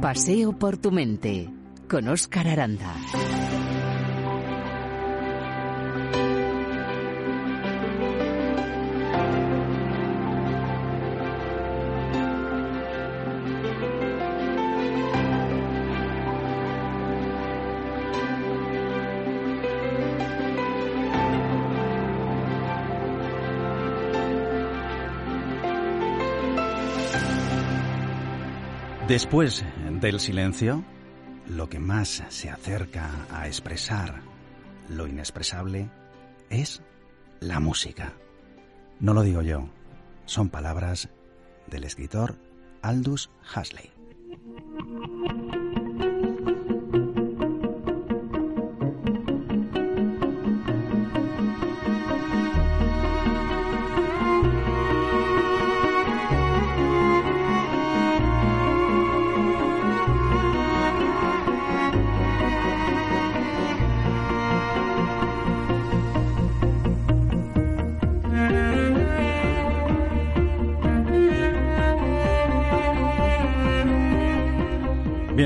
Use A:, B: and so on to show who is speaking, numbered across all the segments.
A: Paseo por tu mente con Oscar Aranda.
B: Después del silencio, lo que más se acerca a expresar lo inexpresable es la música. No lo digo yo, son palabras del escritor Aldous Huxley.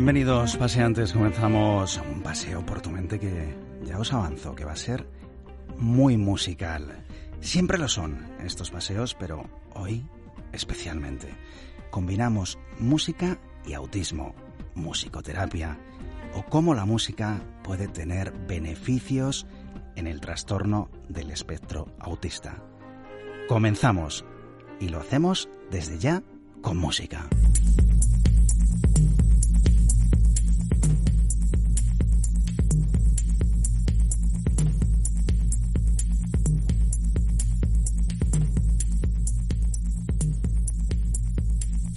B: Bienvenidos paseantes, comenzamos un paseo por tu mente que ya os avanzo, que va a ser muy musical. Siempre lo son estos paseos, pero hoy especialmente. Combinamos música y autismo, musicoterapia o cómo la música puede tener beneficios en el trastorno del espectro autista. Comenzamos y lo hacemos desde ya con música.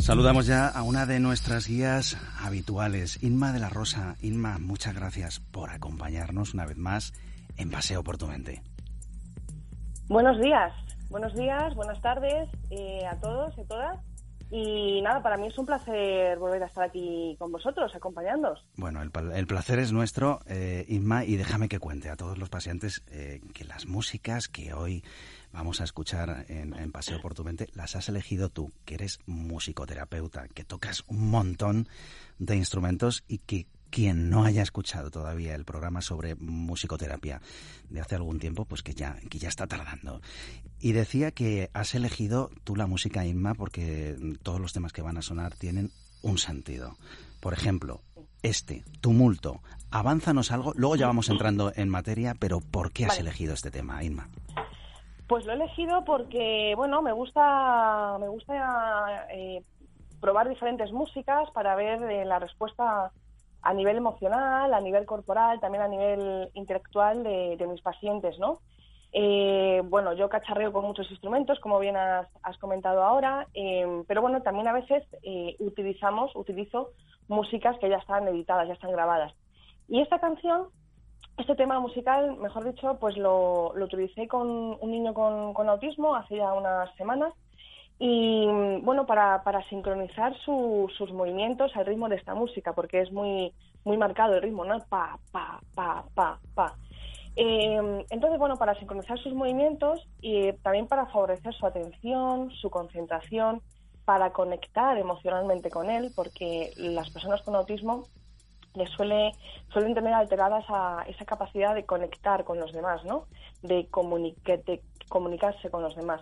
B: Saludamos ya a una de nuestras guías habituales, Inma de la Rosa. Inma, muchas gracias por acompañarnos una vez más en Paseo por tu Mente.
C: Buenos días, buenos días, buenas tardes eh, a todos y a todas. Y nada, para mí es un placer volver a estar aquí con vosotros, acompañándoos.
B: Bueno, el, placer es nuestro, eh, Inma, y déjame que cuente a todos los pacientes eh, que las músicas que hoy vamos a escuchar en, Paseo por tu Mente, las has elegido tú, que eres musicoterapeuta, que tocas un montón de instrumentos y que quien no haya escuchado todavía el programa sobre musicoterapia de hace algún tiempo, pues que ya, que ya está tardando. Y decía que has elegido tú la música Inma porque todos los temas que van a sonar tienen un sentido. Por ejemplo, este, tumulto, avánzanos algo, luego ya vamos entrando en materia, pero ¿por qué has elegido este tema, Inma?
C: Pues lo he elegido porque, bueno, me gusta, me gusta eh, probar diferentes músicas para ver eh, la respuesta a nivel emocional, a nivel corporal, también a nivel intelectual de, mis pacientes, ¿no? Eh, bueno, yo cacharreo con muchos instrumentos, como bien has, comentado ahora, pero bueno, también a veces utilizamos, utilizo músicas que ya están editadas, ya están grabadas. Y esta canción este tema musical, mejor dicho, pues lo, utilicé con un niño con, autismo hace ya unas semanas y bueno, para, sincronizar sus movimientos al ritmo de esta música, porque es muy, muy marcado el ritmo, ¿no? Pa, pa, pa, pa, pa. Eh, entonces, bueno, para sincronizar sus movimientos y también para favorecer su atención, su concentración, para conectar emocionalmente con él, porque las personas con autismo les suele, suelen tener alteradas a esa capacidad de conectar con los demás, ¿no? De, comunicarse con los demás.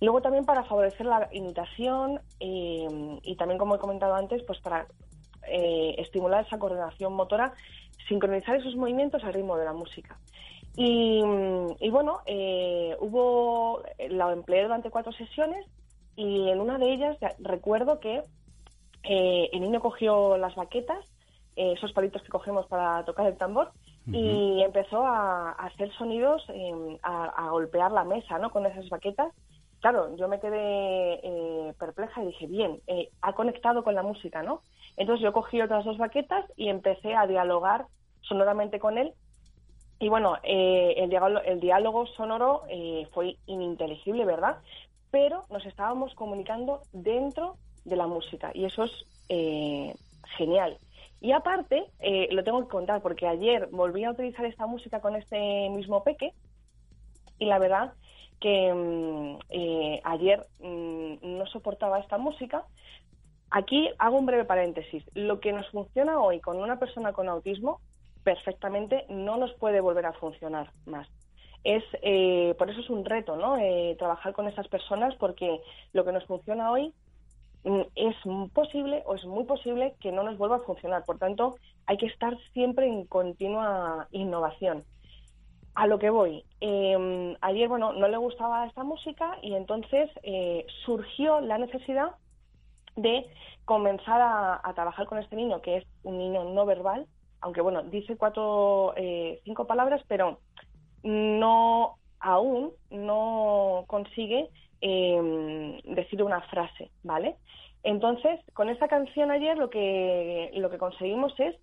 C: luego también para favorecer la imitación eh, y también, como he comentado antes, pues para eh, estimular esa coordinación motora, sincronizar esos movimientos al ritmo de la música. Y, bueno, eh, hubo, la empleé durante cuatro sesiones y en una de ellas recuerdo que el niño cogió las baquetas eh, esos palitos que cogemos para tocar el tambor y empezó a, hacer sonidos, em, a, golpear la mesa ¿no? con esas baquetas claro, yo me quedé eh, perpleja y dije, bien, eh, ha conectado con la música, ¿no? Entonces yo cogí otras dos baquetas y empecé a dialogar sonoramente con él. Y bueno, eh, el, diálogo, el, diálogo, sonoro fue ininteligible, ¿verdad? Pero nos estábamos comunicando dentro de la música y eso es genial. Y aparte, lo tengo que contar porque ayer volví a utilizar esta música con este mismo peque y la verdad que mm, eh, ayer mm, no soportaba esta música. Aquí hago un breve paréntesis. Lo que nos funciona hoy con una persona con autismo perfectamente no nos puede volver a funcionar más. Es, eh, por eso es un reto, ¿no? Eh, trabajar con esas personas porque lo que nos funciona hoy es posible o es muy posible que no nos vuelva a funcionar. Por tanto, hay que estar siempre en continua innovación a lo que voy. Em, ayer, bueno, no le gustaba esta música y entonces eh, surgió la necesidad de comenzar a, trabajar con este niño, que es un niño no verbal, aunque bueno, dice cuatro, eh, cinco palabras, pero no aún no consigue em, decir una frase, ¿vale? Entonces, con esta canción ayer lo que, lo que conseguimos es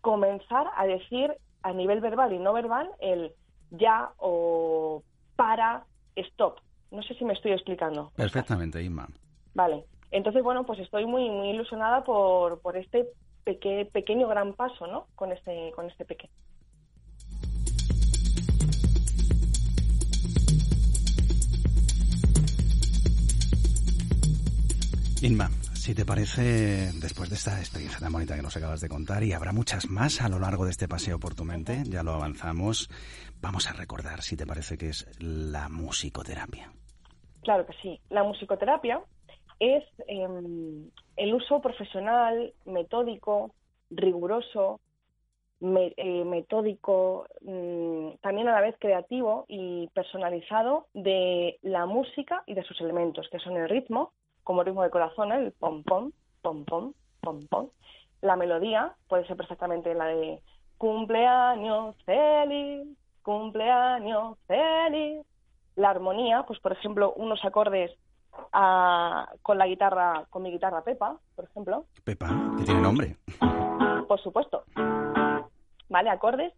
C: comenzar a decir a nivel verbal y no verbal el ya o para, stop. No sé si me estoy explicando.
B: Perfectamente, Inma.
C: Vale. Entonces, bueno, pues estoy muy, muy ilusionada por, por este pequeño gran paso, ¿no? Con este, con este pequeño.
B: Inma, si te parece, después de esta experiencia tan bonita que nos acabas de contar, y habrá muchas más a lo largo de este paseo por tu mente, ya lo avanzamos, vamos a recordar, si te parece, que es la musicoterapia.
C: Claro que sí. La musicoterapia es em, el uso profesional, metódico, riguroso, eh, metódico, mm, también a la vez creativo y personalizado de la música y de sus elementos, que son el ritmo, como ritmo de corazón, el pom pom, pom pom, pom pom. La melodía puede ser perfectamente la de cumpleaños feliz, cumpleaños feliz. La armonía, pues por ejemplo, unos acordes ah, con la guitarra, con mi guitarra Pepa, por ejemplo.
B: Pepa, que tiene nombre.
C: Por supuesto. Vale, acordes.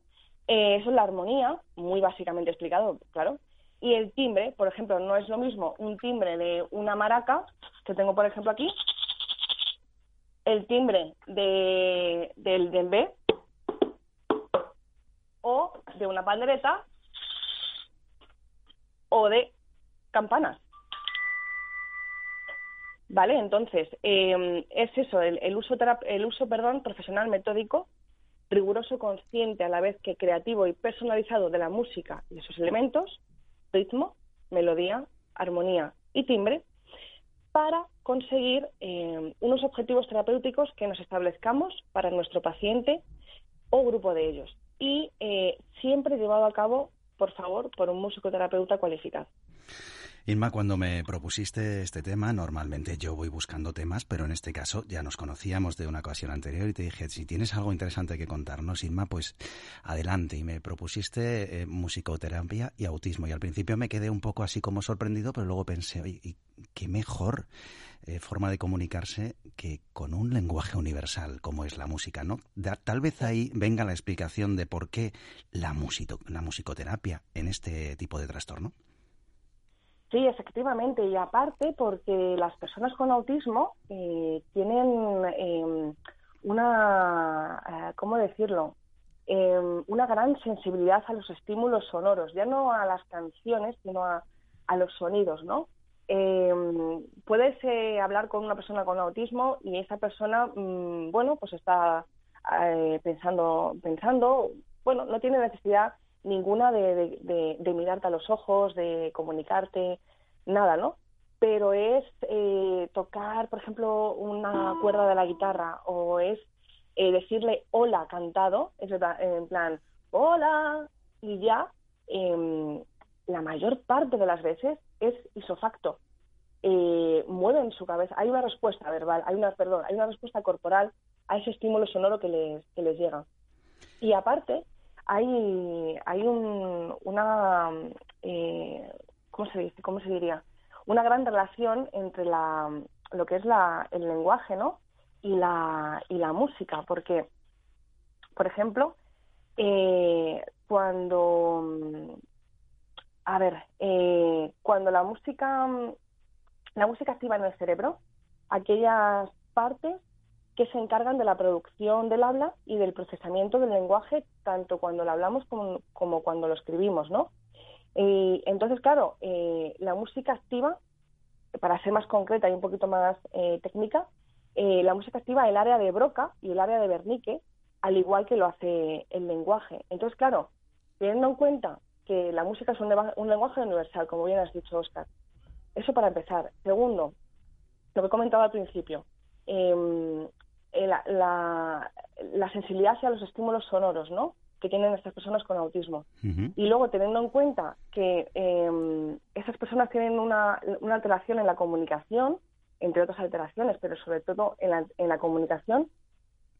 C: Eh, eso es la armonía, muy básicamente explicado, claro. Y el timbre, por ejemplo, no es lo mismo un timbre de una maraca, que tengo por ejemplo aquí, el timbre de, del dembé o de una pandereta o de campanas. ¿Vale? Entonces, em, es eso, el, el uso, el uso perdón, profesional metódico, riguroso, consciente, a la vez que creativo y personalizado de la música y de sus elementos, ritmo, melodía, armonía y timbre para conseguir eh, unos objetivos terapéuticos que nos establezcamos para nuestro paciente o grupo de ellos. Y eh, siempre llevado a cabo, por favor, por un musicoterapeuta cualificado.
B: Inma, cuando me propusiste este tema, normalmente yo voy buscando temas, pero en este caso ya nos conocíamos de una ocasión anterior y te dije, si tienes algo interesante que contarnos, Inma, pues adelante. Y me propusiste eh, musicoterapia y autismo. Y al principio me quedé un poco así como sorprendido, pero luego pensé, oye, ¿y qué mejor eh, forma de comunicarse que con un lenguaje universal como es la música, ¿no? tal vez ahí venga la explicación de por qué la, la musicoterapia en este tipo de trastorno.
C: Sí, efectivamente, y aparte porque las personas con autismo eh, tienen em, una, eh, ¿cómo decirlo? Em, una gran sensibilidad a los estímulos sonoros, ya no a las canciones, sino a, los sonidos, ¿no? Em, puedes eh, hablar con una persona con autismo y esa persona, mm, bueno, pues está pensando, pensando, bueno, no tiene necesidad ninguna de, de, mirarte a los ojos, de comunicarte, nada, ¿no? Pero es eh, tocar, por ejemplo, una cuerda de la guitarra o es eh, decirle hola cantado, en plan hola y ya, em, la mayor parte de las veces es isofacto. Eh, mueven su cabeza, hay una respuesta verbal, hay una, perdón, hay una respuesta corporal a ese estímulo sonoro que les llega. Y aparte, hay, hay un, una, eh, ¿cómo se dice? ¿Cómo se diría? una gran relación entre la, lo que es la, el lenguaje, ¿no? Y la, y la música, porque, por ejemplo, eh, cuando, a ver, eh, cuando la música, la música activa en el cerebro aquellas partes que se encargan de la producción del habla y del procesamiento del lenguaje, tanto cuando lo hablamos como, cuando lo escribimos, ¿no? Y entonces, claro, eh, la música activa, para ser más concreta y un poquito más eh, técnica, eh, la música activa el área de Broca y el área de Wernicke, al igual que lo hace el lenguaje. Entonces, claro, teniendo en cuenta que la música es un, un lenguaje universal, como bien has dicho, Oscar. Eso para empezar. Segundo, lo que he comentado al principio, em, la, sensibilidad hacia los estímulos sonoros, ¿no? que tienen estas personas con autismo. Y luego, teniendo en cuenta que eh, esas personas tienen una, alteración en la comunicación, entre otras alteraciones, pero sobre todo en la, en la comunicación,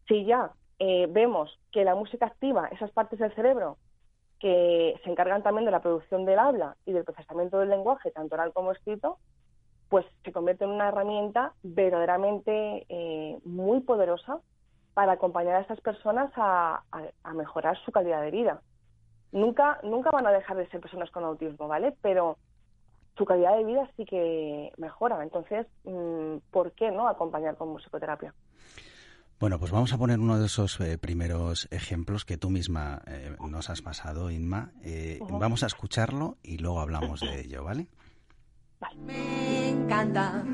C: si ya eh, vemos que la música activa esas partes del cerebro que se encargan también de la producción del habla y del procesamiento del lenguaje, tanto oral como escrito, pues se convierte en una herramienta verdaderamente eh, muy poderosa para acompañar a estas personas a, mejorar su calidad de vida. Nunca, nunca van a dejar de ser personas con autismo, ¿vale? Pero su calidad de vida sí que mejora. Entonces, mm, ¿por qué no acompañar con musicoterapia?
B: Bueno, pues vamos a poner uno de esos eh, primeros ejemplos que tú misma eh, nos has pasado, Inma. Vamos a escucharlo y luego hablamos de ello, ¿vale?
D: Me encanta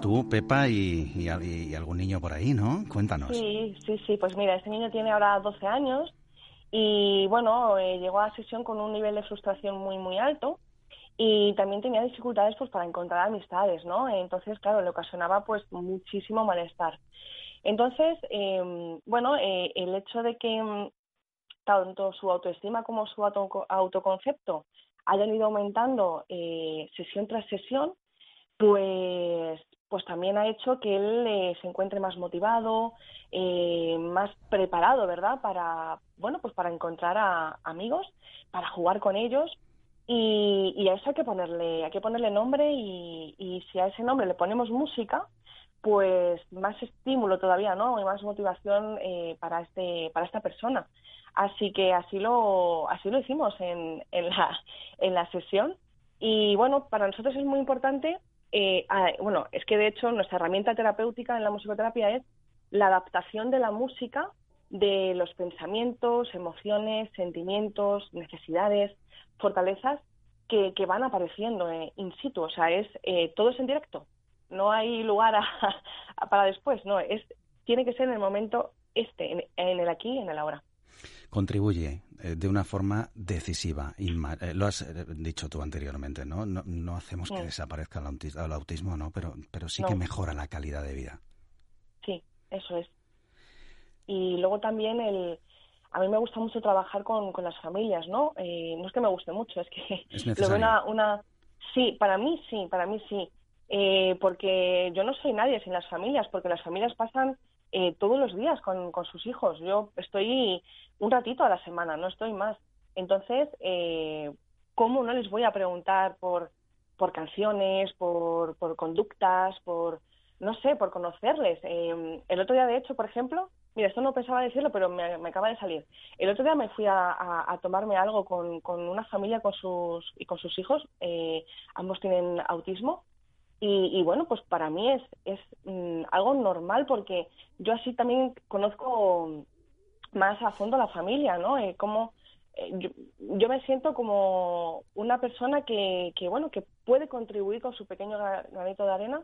B: Tú, Pepa y, algún niño por ahí, ¿no? Cuéntanos.
C: Sí, sí, sí. Pues mira, este niño tiene ahora 12 años y bueno, eh, llegó a la sesión con un nivel de frustración muy, muy alto y también tenía dificultades pues para encontrar amistades, ¿no? Entonces, claro, le ocasionaba pues muchísimo malestar. Entonces, em, bueno, eh, el hecho de que mm, tanto su autoestima como su autoconcepto hayan ido aumentando eh, sesión tras sesión, pues, pues también ha hecho que él eh, se encuentre más motivado, eh, más preparado, ¿verdad? Para, bueno, pues para encontrar a amigos, para jugar con ellos y, a eso hay que ponerle, hay que ponerle nombre y, y si a ese nombre le ponemos música, pues más estímulo todavía, ¿no? Y más motivación eh, para este, para esta persona. Así que así lo, así lo hicimos en, en la, en la sesión. Y bueno, para nosotros es muy importante eh, bueno, es que de hecho nuestra herramienta terapéutica en la musicoterapia es la adaptación de la música de los pensamientos, emociones, sentimientos, necesidades, fortalezas que, van apareciendo eh, in situ. O sea, es eh, todo es en directo. No hay lugar para después. No, es tiene que ser en el momento este, en, en el aquí en el ahora
B: contribuye eh, de una forma decisiva. Eh, lo has eh, dicho tú anteriormente, ¿no? No, hacemos que desaparezca el autismo, ¿no? Pero, pero sí que mejora la calidad de vida.
C: Sí, eso es. Y luego también el... A mí me gusta mucho trabajar con, con las familias, ¿no? no es que me guste mucho, es que
B: es lo
C: una, una... Sí, para mí sí, para mí sí. porque yo no soy nadie sin las familias, porque las familias pasan eh, todos los días con, con, sus hijos. Yo estoy un ratito a la semana, no estoy más. Entonces, eh, ¿cómo no les voy a preguntar por, por canciones, por, por conductas, por, no sé, por conocerles? Eh, el otro día, de hecho, por ejemplo, mira, esto no pensaba decirlo, pero me, acaba de salir. El otro día me fui a, a, tomarme algo con, con, una familia con sus, y con sus hijos, eh, ambos tienen autismo, y, bueno, pues para mí es, es mm, algo normal porque yo así también conozco más a fondo la familia, ¿no? Eh, como, eh, yo, me siento como una persona que, que, bueno, que puede contribuir con su pequeño granito de arena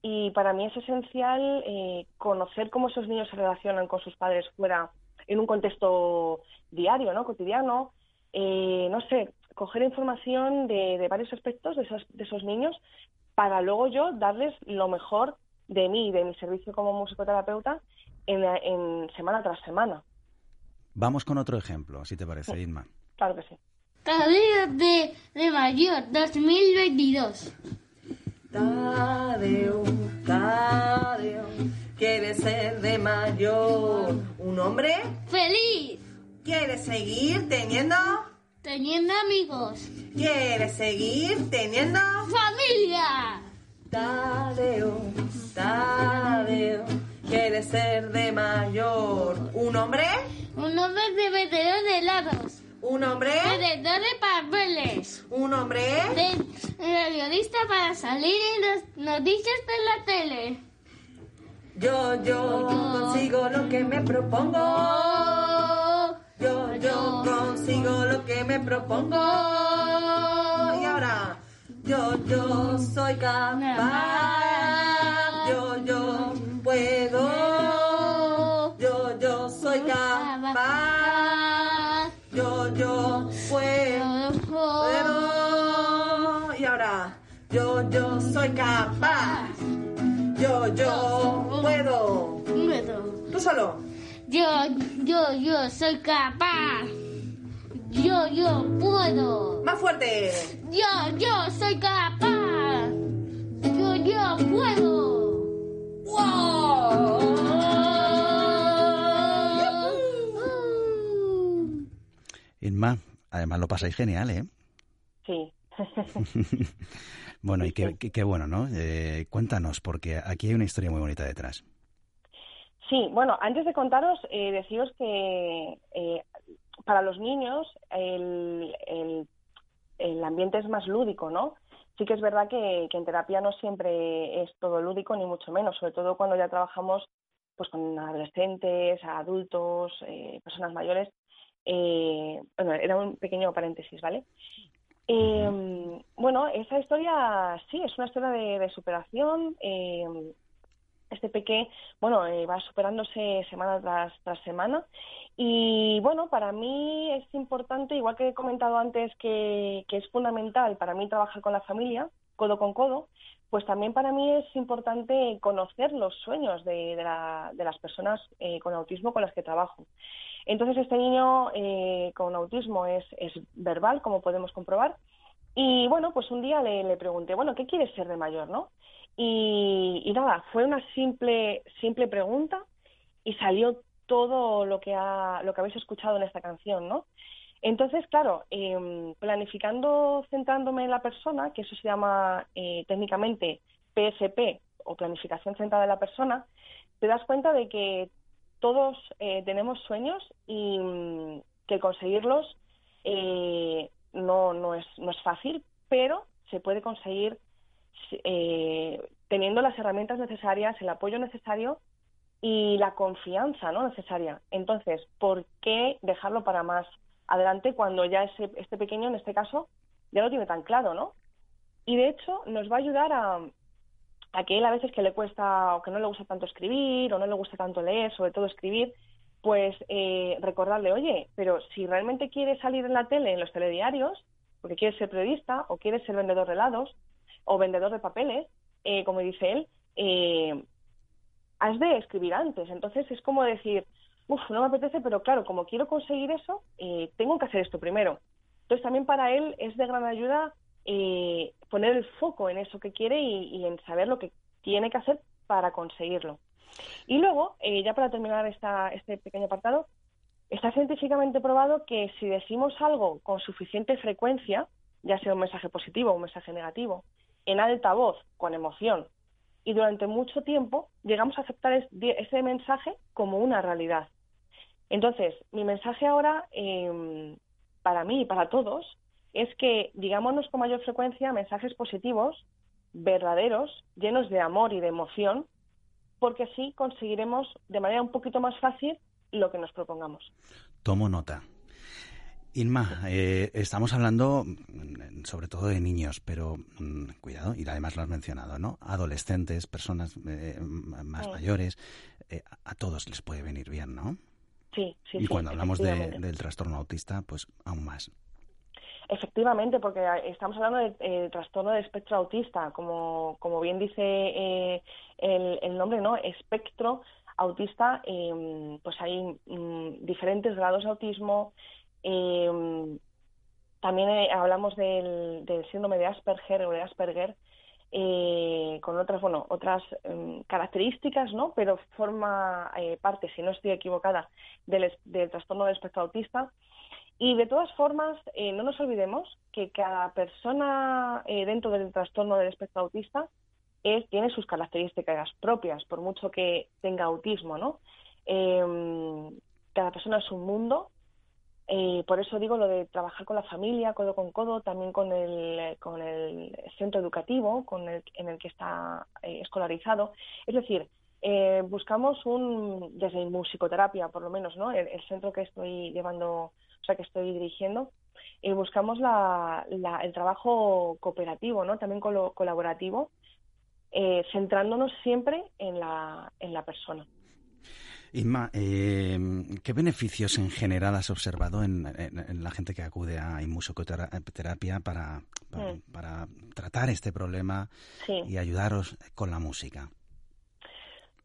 C: y para mí es esencial eh, conocer cómo esos niños se relacionan con sus padres fuera en un contexto diario, ¿no? Cotidiano. no sé, coger información de, de varios aspectos de esos, de esos niños para luego yo darles lo mejor de mí, de mi servicio como musicoterapeuta en, en semana tras semana.
B: Vamos con otro ejemplo, si te parece, Inma.
C: Claro que sí.
E: Tadeo de, de Mayor 2022.
D: Tadeo, Tadeo, quiere ser de mayor. ¿Un hombre?
E: ¡Feliz!
D: ¿Quiere seguir teniendo?
E: Teniendo amigos.
D: ¿Quiere seguir teniendo?
E: ¡Familia!
D: Tadeo, Tadeo, quiere ser de mayor. ¿Un hombre?
E: Un hombre de vendedor de helados.
D: ¿Un hombre?
E: Vendedor de papeles.
D: ¿Un hombre?
E: De periodista para salir en las noticias de la tele.
D: Yo, yo consigo lo que me propongo. Yo, yo consigo lo que me propongo. Y ahora, yo, yo soy capaz. Yo, yo puedo. Yo, yo soy capaz. Yo, yo puedo. puedo. Y ahora, yo, yo soy capaz. Yo, yo puedo. Tú solo.
E: Yo, yo, yo soy capaz. Yo, yo puedo.
D: Más fuerte.
E: Yo, yo soy capaz. Yo, yo puedo. ¡Wow!
B: Inma, además lo pasáis genial, ¿eh?
C: Sí.
B: Bueno, y qué, qué- qué bueno, ¿no? Eh, cuéntanos, porque aquí hay una historia muy bonita detrás.
C: Sí, bueno, antes de contaros, eh, deciros que eh, para los niños el, el- el ambiente es más lúdico, ¿no? Sí que es verdad que, que en terapia no siempre es todo lúdico, ni mucho menos, sobre todo cuando ya trabajamos pues con adolescentes, adultos, eh, personas mayores. Eh, bueno, era un pequeño paréntesis, ¿vale? Eh, bueno, esa historia sí, es una historia de, de superación. Este peque, bueno, eh, va superándose semana tras, tras semana. Y bueno, para mí es importante, igual que he comentado antes, que, que es fundamental para mí trabajar con la familia, codo con codo, pues también para mí es importante conocer los sueños de, de la- de las personas eh, con autismo con las que trabajo. Entonces, este niño eh, con autismo es, es verbal, como podemos comprobar. Y bueno, pues un día le, pregunté, bueno, ¿qué quieres ser de mayor, no? Y, y nada, fue una simple, simple pregunta y salió todo lo que, ha, lo que habéis escuchado en esta canción, ¿no? Entonces, claro, em, planificando, centrándome en la persona, que eso se llama eh, técnicamente PSP o planificación centrada en la persona, te das cuenta de que todos eh, tenemos sueños y mm, que conseguirlos eh, no, no, es, no es fácil, pero se puede conseguir eh, teniendo las herramientas necesarias, el apoyo necesario y la confianza ¿no? necesaria. Entonces, ¿por qué dejarlo para más adelante cuando ya ese, este pequeño, en este caso, ya lo tiene tan claro, ¿no? Y de hecho nos va a ayudar a, a que él a veces que le cuesta o que no le gusta tanto escribir o no le gusta tanto leer, sobre todo escribir, pues eh, recordarle, oye, pero si realmente quieres salir en la tele, en los telediarios, porque quieres ser periodista o quieres ser vendedor de helados o vendedor de papeles, eh, como dice él, eh, has de escribir antes. Entonces es como decir, uff, no me apetece, pero claro, como quiero conseguir eso, eh, tengo que hacer esto primero. Entonces también para él es de gran ayuda eh, poner el foco en eso que quiere y, y, en saber lo que tiene que hacer para conseguirlo. Y luego, eh, ya para terminar esta, este pequeño apartado, está científicamente probado que si decimos algo con suficiente frecuencia, ya sea un mensaje positivo o un mensaje negativo, en alta voz, con emoción, y durante mucho tiempo llegamos a aceptar es, ese mensaje como una realidad. Entonces, mi mensaje ahora, eh, para mí y para todos, es que digámonos con mayor frecuencia mensajes positivos, verdaderos, llenos de amor y de emoción, porque así conseguiremos de manera un poquito más fácil lo que nos propongamos.
B: Tomo nota. Inma, eh, estamos hablando mm, sobre todo de niños, pero mmm, cuidado, y además lo has mencionado, ¿no? Adolescentes, personas eh, más sí. mayores, eh, a todos les puede venir bien, ¿no?
C: Sí, sí.
B: Y
C: sí,
B: cuando hablamos de, del trastorno autista, pues aún más.
C: Efectivamente, porque estamos hablando de eh, trastorno de espectro autista, como, como bien dice eh, el, el, nombre, ¿no? Espectro autista, em, pues hay mm, diferentes grados de autismo. Em, también eh, hablamos del, del, síndrome de Asperger o de Asperger, con otras, bueno, otras em, características, ¿no? Pero forma parte, si no estoy equivocada, del, del trastorno del espectro autista. Y de todas formas, eh, no nos olvidemos que cada persona eh, dentro del trastorno del espectro autista es, tiene sus características propias, por mucho que tenga autismo, ¿no? Em, cada persona es un mundo, eh, por eso digo lo de trabajar con la familia, codo con codo, también con el, con el centro educativo con el, en el que está escolarizado. Es decir, buscamos un, desde musicoterapia, por lo menos, ¿no? el centro que estoy llevando que estoy dirigiendo, y buscamos el trabajo cooperativo, ¿no? También colaborativo, eh, centrándonos siempre en la, en la persona.
B: Inma, eh, ¿qué beneficios en general has observado en, la gente que acude a musicoterapia para, mm. para, tratar este problema y ayudaros con la música?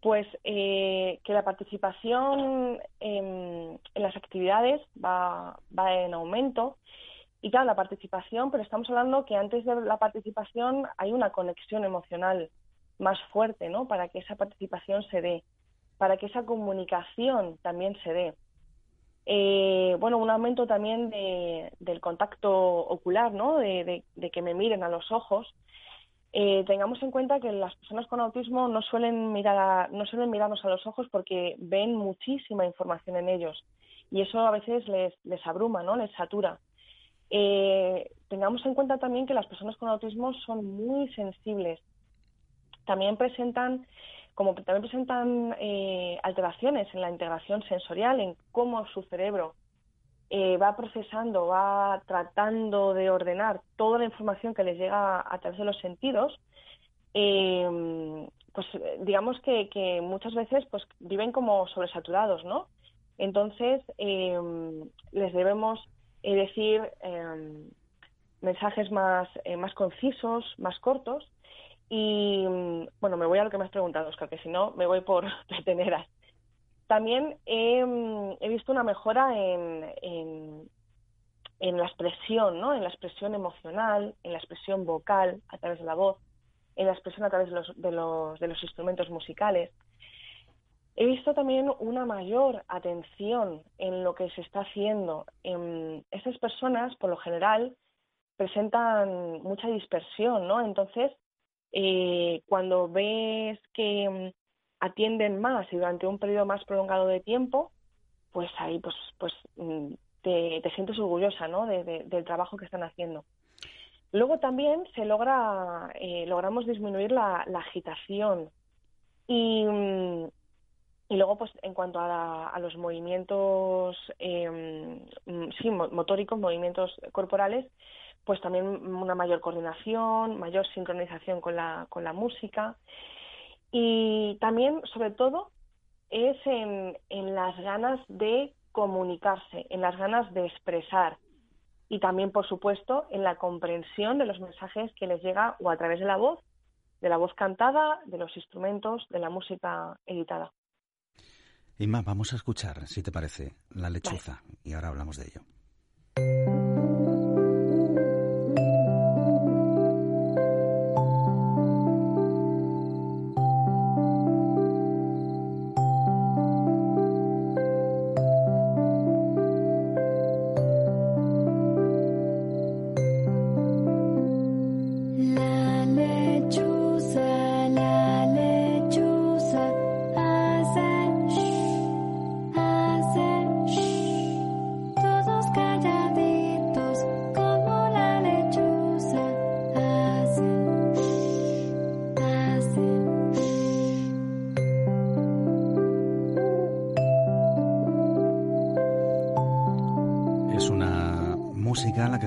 C: Pues eh, que la participación en, las actividades va, va, en aumento. Y claro, la participación, pero estamos hablando que antes de la participación hay una conexión emocional más fuerte, ¿no? Para que esa participación se dé, para que esa comunicación también se dé. Eh, bueno, un aumento también de, del contacto ocular, ¿no? de, que me miren a los ojos, eh, tengamos en cuenta que las personas con autismo no suelen mirar no suelen mirarnos a los ojos porque ven muchísima información en ellos y eso a veces les, les abruma, ¿no? Les satura. Eh, tengamos en cuenta también que las personas con autismo son muy sensibles. También presentan, como también presentan eh, alteraciones en la integración sensorial, en cómo su cerebro eh, va procesando, va tratando de ordenar toda la información que les llega a través de los sentidos, eh, pues digamos que, muchas veces pues viven como sobresaturados, ¿no? Entonces eh, les debemos decir mensajes más, más concisos, más cortos y bueno, me voy a lo que me has preguntado, Oscar, que si no me voy por deteneras. También he, visto una mejora en, en, la expresión, ¿no? en la expresión emocional, en la expresión vocal a través de la voz, en la expresión a través de los, de los, de los instrumentos musicales. He visto también una mayor atención en lo que se está haciendo. En estas personas, por lo general, presentan mucha dispersión, ¿no? Entonces, eh, cuando ves que atienden más y durante un periodo más prolongado de tiempo, pues ahí pues, pues mm, te, sientes orgullosa ¿no? del trabajo que están haciendo. Luego también se logra, eh, logramos disminuir la, agitación y, mm, y, luego pues en cuanto a, los movimientos mm, sí, motóricos, movimientos corporales, pues también una mayor coordinación, mayor sincronización con la, con la música y también, sobre todo, es en, en las ganas de comunicarse, en las ganas de expresar y también, por supuesto, en la comprensión de los mensajes que les llega o a través de la voz, de la voz cantada, de los instrumentos, de la música editada.
B: Inma, vamos a escuchar, si te parece, La lechuza y ahora hablamos de ello.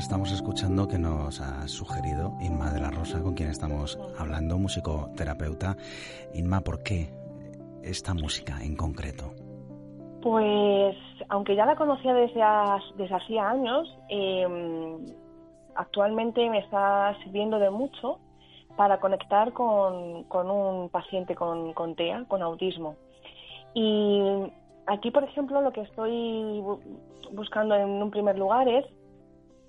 B: Estamos escuchando que nos ha sugerido Inma de la Rosa, con quien estamos hablando, musicoterapeuta. Inma, ¿por qué esta música en concreto?
C: Pues, aunque ya la conocía desde, hacía años, em, actualmente me está sirviendo de mucho para conectar con, con un paciente con, con TEA, con autismo. Y aquí, por ejemplo, lo que estoy buscando en un primer lugar es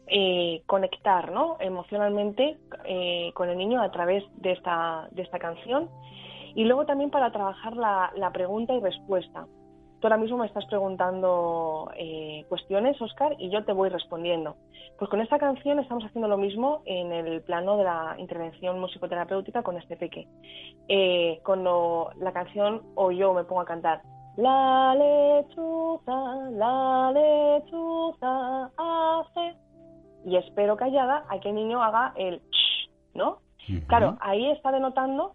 C: eh, conectar ¿no? emocionalmente eh, con el niño a través de esta, de esta canción y luego también para trabajar la, la pregunta y respuesta. Tú ahora mismo me estás preguntando eh, cuestiones, Oscar, y yo te voy respondiendo. Pues con esta canción estamos haciendo lo mismo en el plano de la intervención musicoterapéutica con este peque. Eh, cuando la canción o yo me pongo a cantar la lechuza, la lechuza hace y espero callada a que el niño haga el ch, ¿no? Claro, ahí está denotando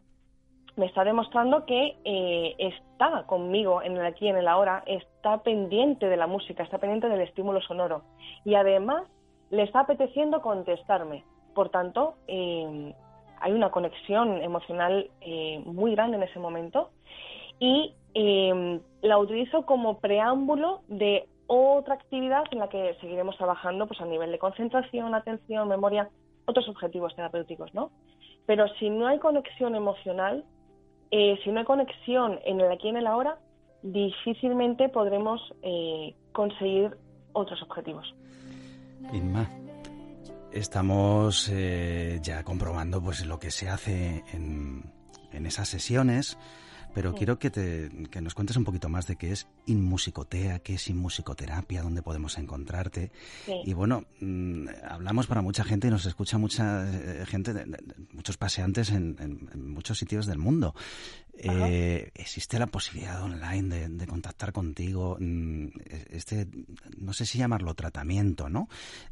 C: me está demostrando que eh, está conmigo en el aquí en el ahora, está pendiente de la música, está pendiente del estímulo sonoro y además le está apeteciendo contestarme. Por tanto, eh, hay una conexión emocional eh, muy grande en ese momento y la utilizo como preámbulo de otra actividad en la que seguiremos trabajando pues a nivel de concentración, atención, memoria, otros objetivos terapéuticos, ¿no? Pero si no hay conexión emocional, eh, si no hay conexión en el aquí y en el ahora, difícilmente podremos eh, conseguir otros objetivos.
B: Inma, estamos eh, ya comprobando pues lo que se hace en, en esas sesiones pero quiero que, te, que nos cuentes un poquito más de qué es Inmusicotea, qué es Inmusicoterapia, dónde podemos encontrarte. Y bueno, mm, hablamos para mucha gente y nos escucha mucha eh, gente, muchos paseantes en, muchos sitios del mundo. Eh, ¿Existe la posibilidad online de, contactar contigo? Mm, este, no sé si llamarlo tratamiento, ¿no?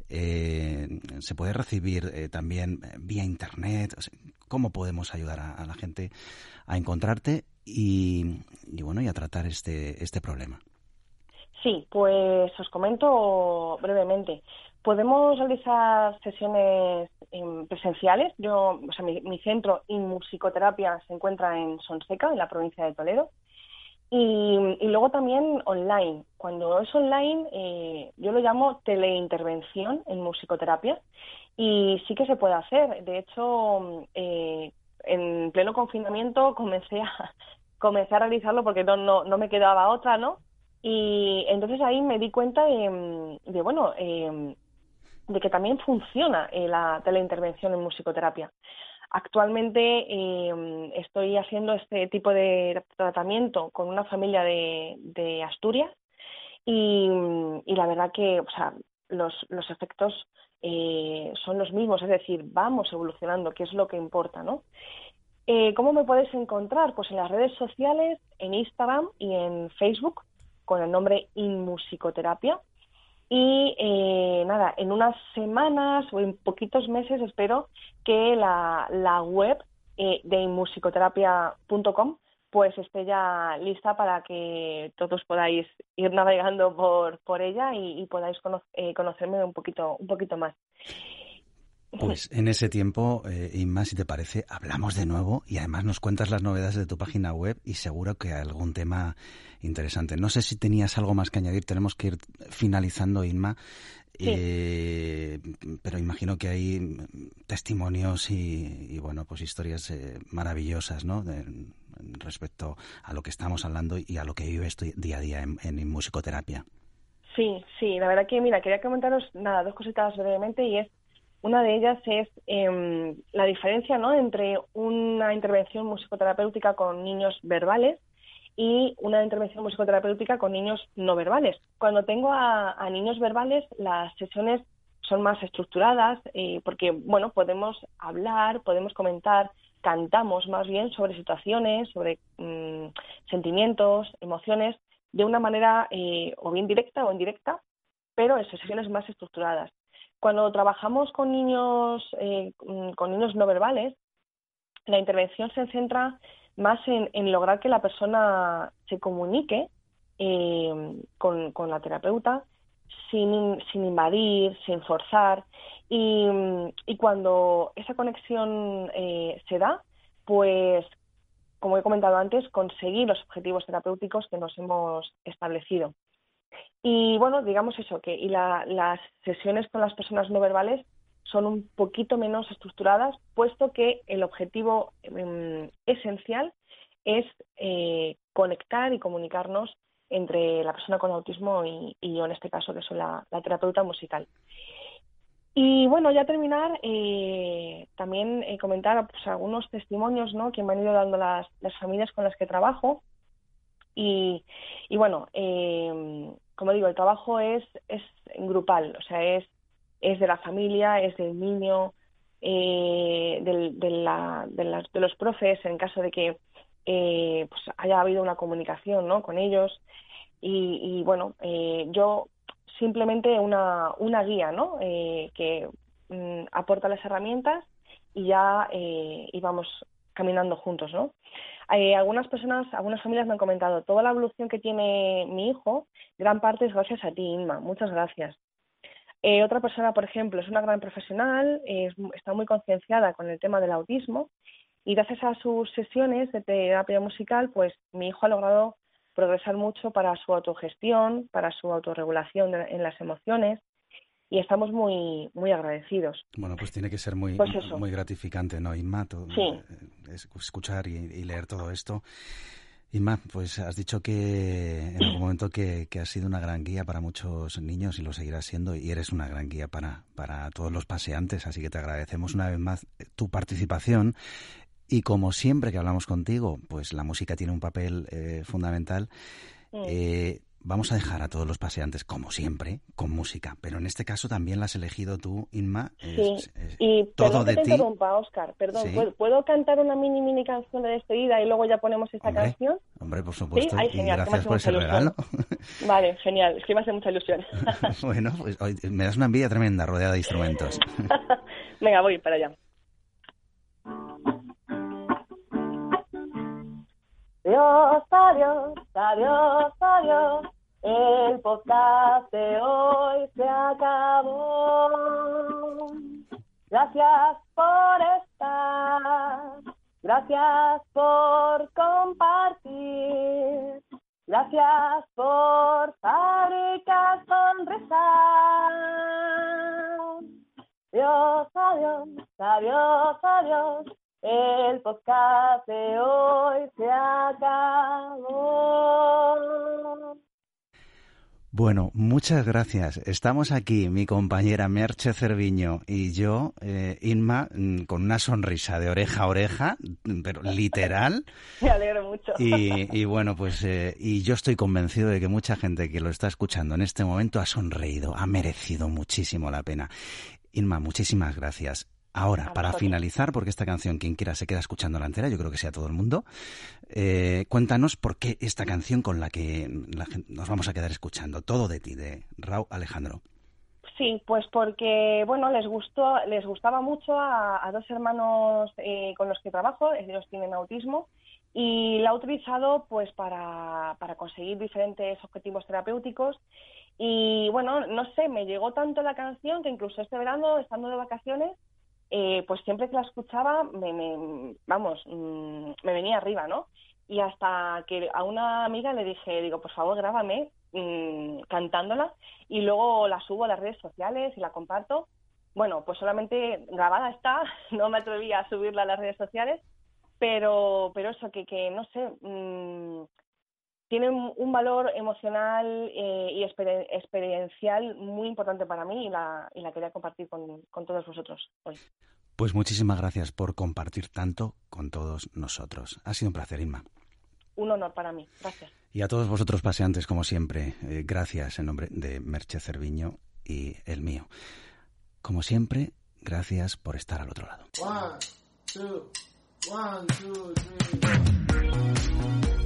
B: Eh, ¿Se puede recibir también vía internet? ¿Cómo podemos ayudar a la gente a encontrarte y, bueno, y a tratar este, este problema.
C: Sí, pues os comento brevemente. Podemos realizar sesiones em, presenciales. Yo, o sea, mi, centro en musicoterapia se encuentra en Sonseca, en la provincia de Toledo. Y, luego también online. Cuando es online, eh, yo lo llamo teleintervención en musicoterapia. Y sí que se puede hacer. De hecho, eh, en pleno confinamiento comencé a, comencé a realizarlo porque no, no, no me quedaba otra, ¿no? Y entonces ahí me di cuenta de, bueno, eh, de que también funciona eh, la teleintervención en musicoterapia. Actualmente eh, estoy haciendo este tipo de tratamiento con una familia de, de Asturias y, y, la verdad que o sea, los, los efectos eh, son los mismos, es decir, vamos evolucionando, que es lo que importa, ¿no? Eh, ¿Cómo me puedes encontrar? Pues en las redes sociales, en Instagram y en Facebook, con el nombre Inmusicoterapia. Y eh, nada, en unas semanas o en poquitos meses espero que la, web eh, de inmusicoterapia.com pues esté ya lista para que todos podáis ir navegando por, por ella y, podáis conocerme un poquito, un poquito más.
B: Pues en ese tiempo, eh, Inma, si te parece, hablamos de nuevo y además nos cuentas las novedades de tu página web y seguro que algún tema interesante. No sé si tenías algo más que añadir, tenemos que ir finalizando, Inma. Eh, pero imagino que hay testimonios y, bueno, pues historias eh, maravillosas, ¿no? respecto a lo que estamos hablando y a lo que vives día a día en, en musicoterapia.
C: Sí, sí, la verdad que, mira, quería comentaros, nada, dos cositas brevemente y es una de ellas es eh, la diferencia ¿no? entre una intervención musicoterapéutica con niños verbales y una intervención musicoterapéutica con niños no verbales. Cuando tengo a, niños verbales, las sesiones son más estructuradas eh, porque, bueno, podemos hablar, podemos comentar, cantamos más bien sobre situaciones, sobre mm, sentimientos, emociones, de una manera eh, o bien directa o indirecta, pero en sesiones más estructuradas. Cuando trabajamos con niños, eh, mm, con niños no verbales, la intervención se centra más en, lograr que la persona se comunique eh, con, la terapeuta sin, invadir, sin forzar. Y, cuando esa conexión eh, se da, pues, como he comentado antes, conseguir los objetivos terapéuticos que nos hemos establecido. Y bueno, digamos eso, que y las sesiones con las personas no verbales son un poquito menos estructuradas, puesto que el objetivo em, esencial es eh, conectar y comunicarnos entre la persona con autismo y, yo, en este caso, que soy la, terapeuta musical. Y bueno, ya terminar, eh, también eh, comentar pues, algunos testimonios ¿no? que me han ido dando las, familias con las que trabajo. Y, y bueno, eh, como digo, el trabajo es, es grupal, o sea, es, es de la familia, es del niño, eh, del, de, la, de, las, de, los profes, en caso de que eh, pues haya habido una comunicación ¿no? con ellos. Y, y bueno, eh, yo simplemente una, una guía ¿no? Eh, que mm, aporta las herramientas y ya eh, íbamos caminando juntos, ¿no? Eh, algunas personas, algunas familias me han comentado, toda la evolución que tiene mi hijo, gran parte es gracias a ti, Inma, muchas gracias. Eh, otra persona, por ejemplo, es una gran profesional, está muy concienciada con el tema del autismo y gracias a sus sesiones de terapia musical, pues mi hijo ha logrado progresar mucho para su autogestión, para su autorregulación en las emociones y estamos muy muy agradecidos.
B: Bueno, pues tiene que ser muy, pues muy gratificante, ¿no, Inma?
C: sí.
B: Eh, escuchar y, leer todo esto. Inma, pues has dicho que en algún momento que, que, has sido una gran guía para muchos niños y lo seguirás siendo y eres una gran guía para, para todos los paseantes, así que te agradecemos una vez más tu participación y como siempre que hablamos contigo, pues la música tiene un papel eh, fundamental. Eh, vamos a dejar a todos los paseantes, como siempre, con música, pero en este caso también la has elegido tú, Inma.
C: Sí, y todo de que te ti. interrumpa, Oscar, perdón, ¿puedo, cantar una mini, mini canción de despedida y luego ya ponemos esta canción?
B: Hombre, por supuesto, ¿Sí? genial, gracias por ese regalo.
C: Vale, genial, es que me hace mucha ilusión.
B: bueno, pues hoy me das una envidia tremenda rodeada de instrumentos.
C: Venga, voy para allá. Adiós, adiós, adiós, adiós. El podcast de hoy se acabó. Gracias por estar. Gracias por compartir. Gracias por fabricar sonrisas. Adiós, adiós, adiós, adiós. El podcast de hoy se acabó.
B: Bueno, muchas gracias. Estamos aquí, mi compañera Merche Cerviño y yo, eh, Inma, mm, con una sonrisa de oreja a oreja, pero literal.
C: Me alegro mucho.
B: Y, bueno, pues eh, y yo estoy convencido de que mucha gente que lo está escuchando en este momento ha sonreído, ha merecido muchísimo la pena. Inma, muchísimas gracias. Ahora, para finalizar, porque esta canción, quien quiera se queda escuchando la entera, yo creo que sea todo el mundo, eh, cuéntanos por qué esta canción con la que nos vamos a quedar escuchando, Todo de ti, de Raúl Alejandro.
C: Sí, pues porque, bueno, les gustó, les gustaba mucho a, dos hermanos eh, con los que trabajo, ellos tienen autismo, y la he utilizado pues para, para conseguir diferentes objetivos terapéuticos y bueno, no sé, me llegó tanto la canción que incluso este verano, estando de vacaciones, eh, pues siempre que la escuchaba, me, vamos, mm, me venía arriba, ¿no? Y hasta que a una amiga le dije, digo, por favor, grábame mm, cantándola y luego la subo a las redes sociales y la comparto. Bueno, pues solamente grabada está, no me atreví a subirla a las redes sociales, pero, pero eso, que, que no sé, mm, tiene un valor emocional eh, y experiencial muy importante para mí y la, y la quería compartir con, con, todos vosotros hoy.
B: Pues muchísimas gracias por compartir tanto con todos nosotros. Ha sido un placer, Inma.
C: Un honor para mí. Gracias.
B: Y a todos vosotros paseantes, como siempre, eh, gracias en nombre de Merche Cerviño y el mío. Como siempre, gracias por estar al otro lado.
F: y cómo me hace sentir.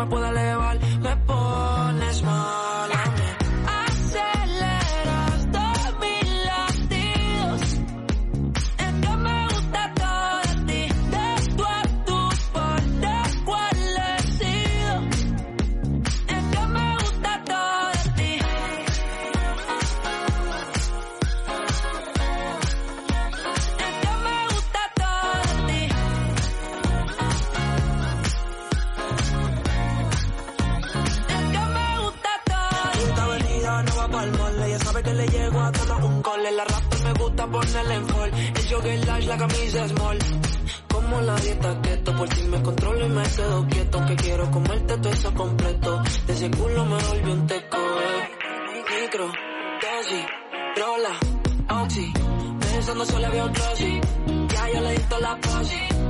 F: me pueda elevar, me pones mal. la camisa small. Como la dieta keto, por si me controlo y me quedo quieto. Que quiero comerte todo eso completo. De ese culo me volvió un teco, eh. Micro, dosis, rola, oxi. Pensando solo había un glossy. Ya yo le di la posi.